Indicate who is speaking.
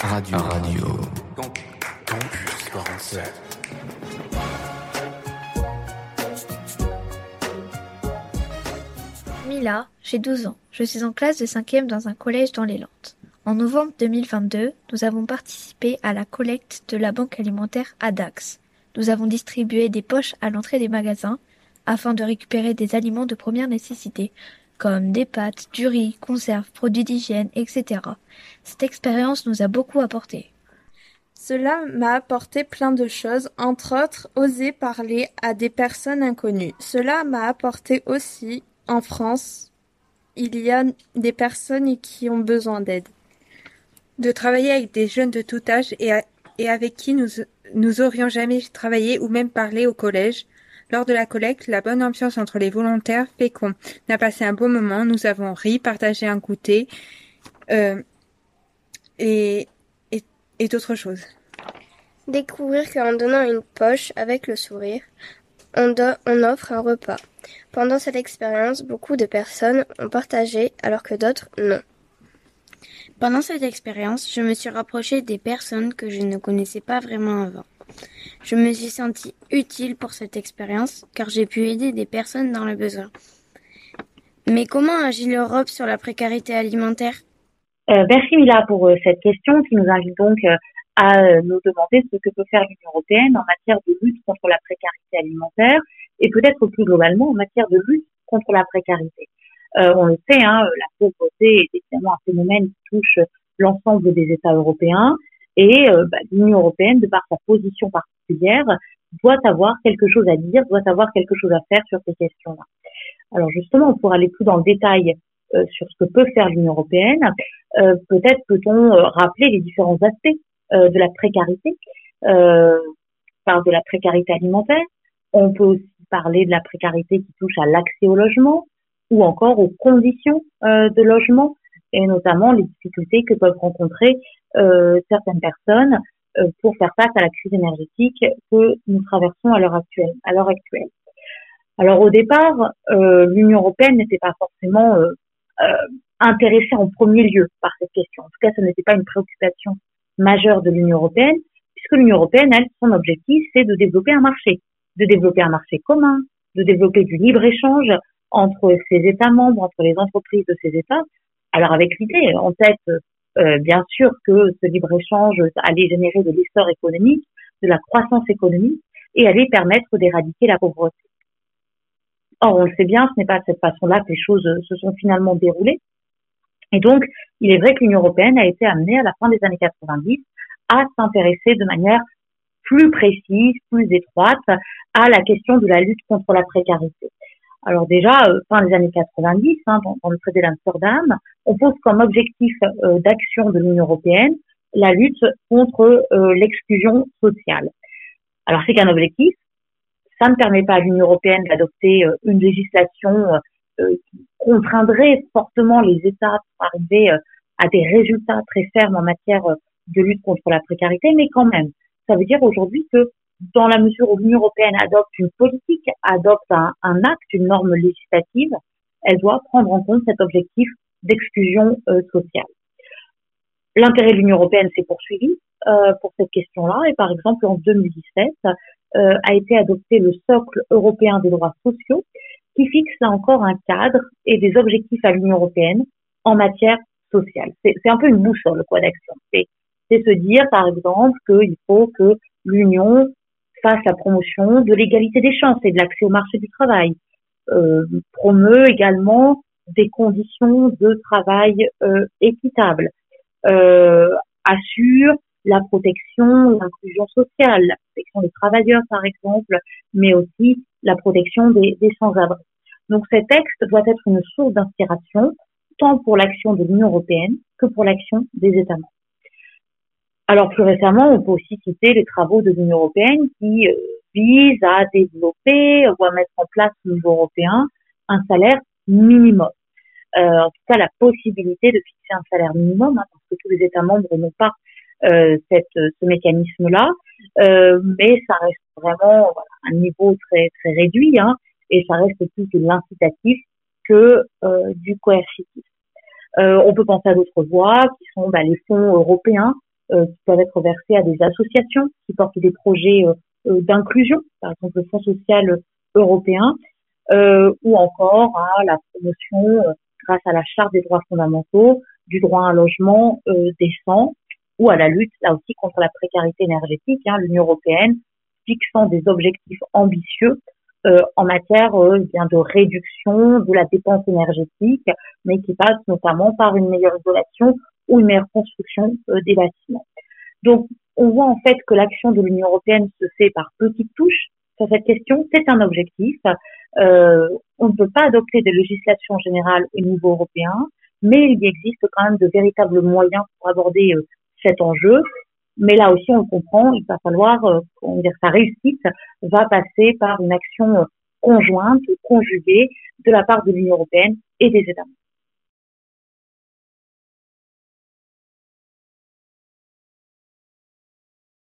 Speaker 1: Radio. Radio.
Speaker 2: Campus 47.
Speaker 3: Mila, j'ai 12 ans. Je suis en classe de 5e dans un collège dans les Landes. En novembre 2022, nous avons participé à la collecte de la banque alimentaire ADAX. Nous avons distribué des poches à l'entrée des magasins afin de récupérer des aliments de première nécessité, comme des pâtes, du riz, conserves, produits d'hygiène, etc. Cette expérience nous a beaucoup apporté.
Speaker 4: Cela m'a apporté plein de choses, entre autres oser parler à des personnes inconnues. Cela m'a apporté aussi, en France, il y a des personnes qui ont besoin d'aide.
Speaker 5: De travailler avec des jeunes de tout âge et, avec qui nous, nous aurions jamais travaillé ou même parlé au collège. Lors de la collecte, la bonne ambiance entre les volontaires fait qu'on a passé un bon moment. Nous avons ri, partagé un goûter euh, et, et, et d'autres choses.
Speaker 6: Découvrir qu'en donnant une poche avec le sourire, on, do- on offre un repas. Pendant cette expérience, beaucoup de personnes ont partagé alors que d'autres non.
Speaker 7: Pendant cette expérience, je me suis rapprochée des personnes que je ne connaissais pas vraiment avant. Je me suis sentie utile pour cette expérience car j'ai pu aider des personnes dans le besoin. Mais comment agit l'Europe sur la précarité alimentaire?
Speaker 8: Euh, merci Mila pour euh, cette question qui nous invite donc euh, à nous demander ce que peut faire l'Union européenne en matière de lutte contre la précarité alimentaire et peut-être plus globalement en matière de lutte contre la précarité. On le sait, hein, la pauvreté est évidemment un phénomène qui touche l'ensemble des États européens et bah, l'Union européenne, de par sa position particulière, doit avoir quelque chose à dire, doit avoir quelque chose à faire sur ces questions-là. Alors justement, pour aller plus dans le détail euh, sur ce que peut faire l'Union européenne, euh, peut-être peut-on euh, rappeler les différents aspects de la précarité. Euh, parle de la précarité alimentaire, on peut aussi parler de la précarité qui touche à l'accès au logement ou encore aux conditions de logement et notamment les difficultés que peuvent rencontrer certaines personnes pour faire face à la crise énergétique que nous traversons à l'heure actuelle. À l'heure actuelle. Alors au départ, euh, l'Union européenne n'était pas forcément euh, euh, intéressée en premier lieu par cette question. En tout cas, ce n'était pas une préoccupation majeure de l'Union européenne, puisque l'Union européenne, elle, son objectif, c'est de développer un marché, de développer un marché commun, de développer du libre-échange entre ses États membres, entre les entreprises de ces États. Alors avec l'idée en tête, euh, bien sûr, que ce libre-échange allait générer de l'essor économique, de la croissance économique, et allait permettre d'éradiquer la pauvreté. Or, on le sait bien, ce n'est pas de cette façon-là que les choses se sont finalement déroulées. Et donc, il est vrai que l'Union européenne a été amenée à la fin des années 90 à s'intéresser de manière plus précise, plus étroite à la question de la lutte contre la précarité. Alors déjà, euh, fin des années 90, hein, dans, dans, le traité d'Amsterdam, on pose comme objectif euh, d'action de l'Union européenne la lutte contre euh, l'exclusion sociale. Alors c'est qu'un objectif, ça ne permet pas à l'Union européenne d'adopter une législation qui contraindrait fortement les États pour arriver à des résultats très fermes en matière de lutte contre la précarité, mais quand même, ça veut dire aujourd'hui que dans la mesure où l'Union européenne adopte une politique, adopte un, acte, une norme législative, elle doit prendre en compte cet objectif d'exclusion euh, sociale. L'intérêt de l'Union européenne s'est poursuivi euh, pour cette question-là et par exemple en 2017 euh, a été adopté le socle européen des droits sociaux qui fixe là encore un cadre et des objectifs à l'Union européenne en matière sociale. C'est un peu une boussole quoi d'action. C'est se dire par exemple qu'il faut que l'Union fasse la promotion de l'égalité des chances et de l'accès au marché du travail, euh, promeut également des conditions de travail euh, équitables, euh, assure la protection, l'inclusion sociale, la protection des travailleurs par exemple, mais aussi la protection des, des sans-abri. Donc ces textes doivent être une source d'inspiration tant pour l'action de l'Union européenne que pour l'action des États membres. Alors plus récemment, on peut aussi citer les travaux de l'Union européenne qui euh, visent à développer ou à mettre en place au niveau européen un salaire minimum. Euh, en tout cas, la possibilité de fixer un salaire minimum, hein, parce que tous les États membres n'ont pas euh, cette, ce mécanisme-là, mais ça reste vraiment voilà, un niveau très très réduit, hein, et ça reste plus de l'incitatif que du coercitif. on peut penser à d'autres voies qui sont bah, les fonds européens qui peuvent être versés à des associations qui portent des projets d'inclusion, par exemple le Fonds social européen, ou encore à la promotion grâce à la Charte des droits fondamentaux du droit à un logement décent ou à la lutte là aussi contre la précarité énergétique. Hein, L'Union européenne fixant des objectifs ambitieux euh, en matière euh, bien de réduction de la dépense énergétique, mais qui passe notamment par une meilleure isolation ou une meilleure construction euh, des bâtiments. Donc, on voit en fait que l'action de l'Union européenne se fait par petites touches sur cette question. C'est un objectif. Euh, on ne peut pas adopter des législations générales au niveau européen, mais il existe quand même de véritables moyens pour aborder euh, cet enjeu. Mais là aussi, on comprend, il va falloir, euh, dire, sa réussite va passer par une action euh, conjointe, conjuguée de la part de l'Union européenne et des États membres.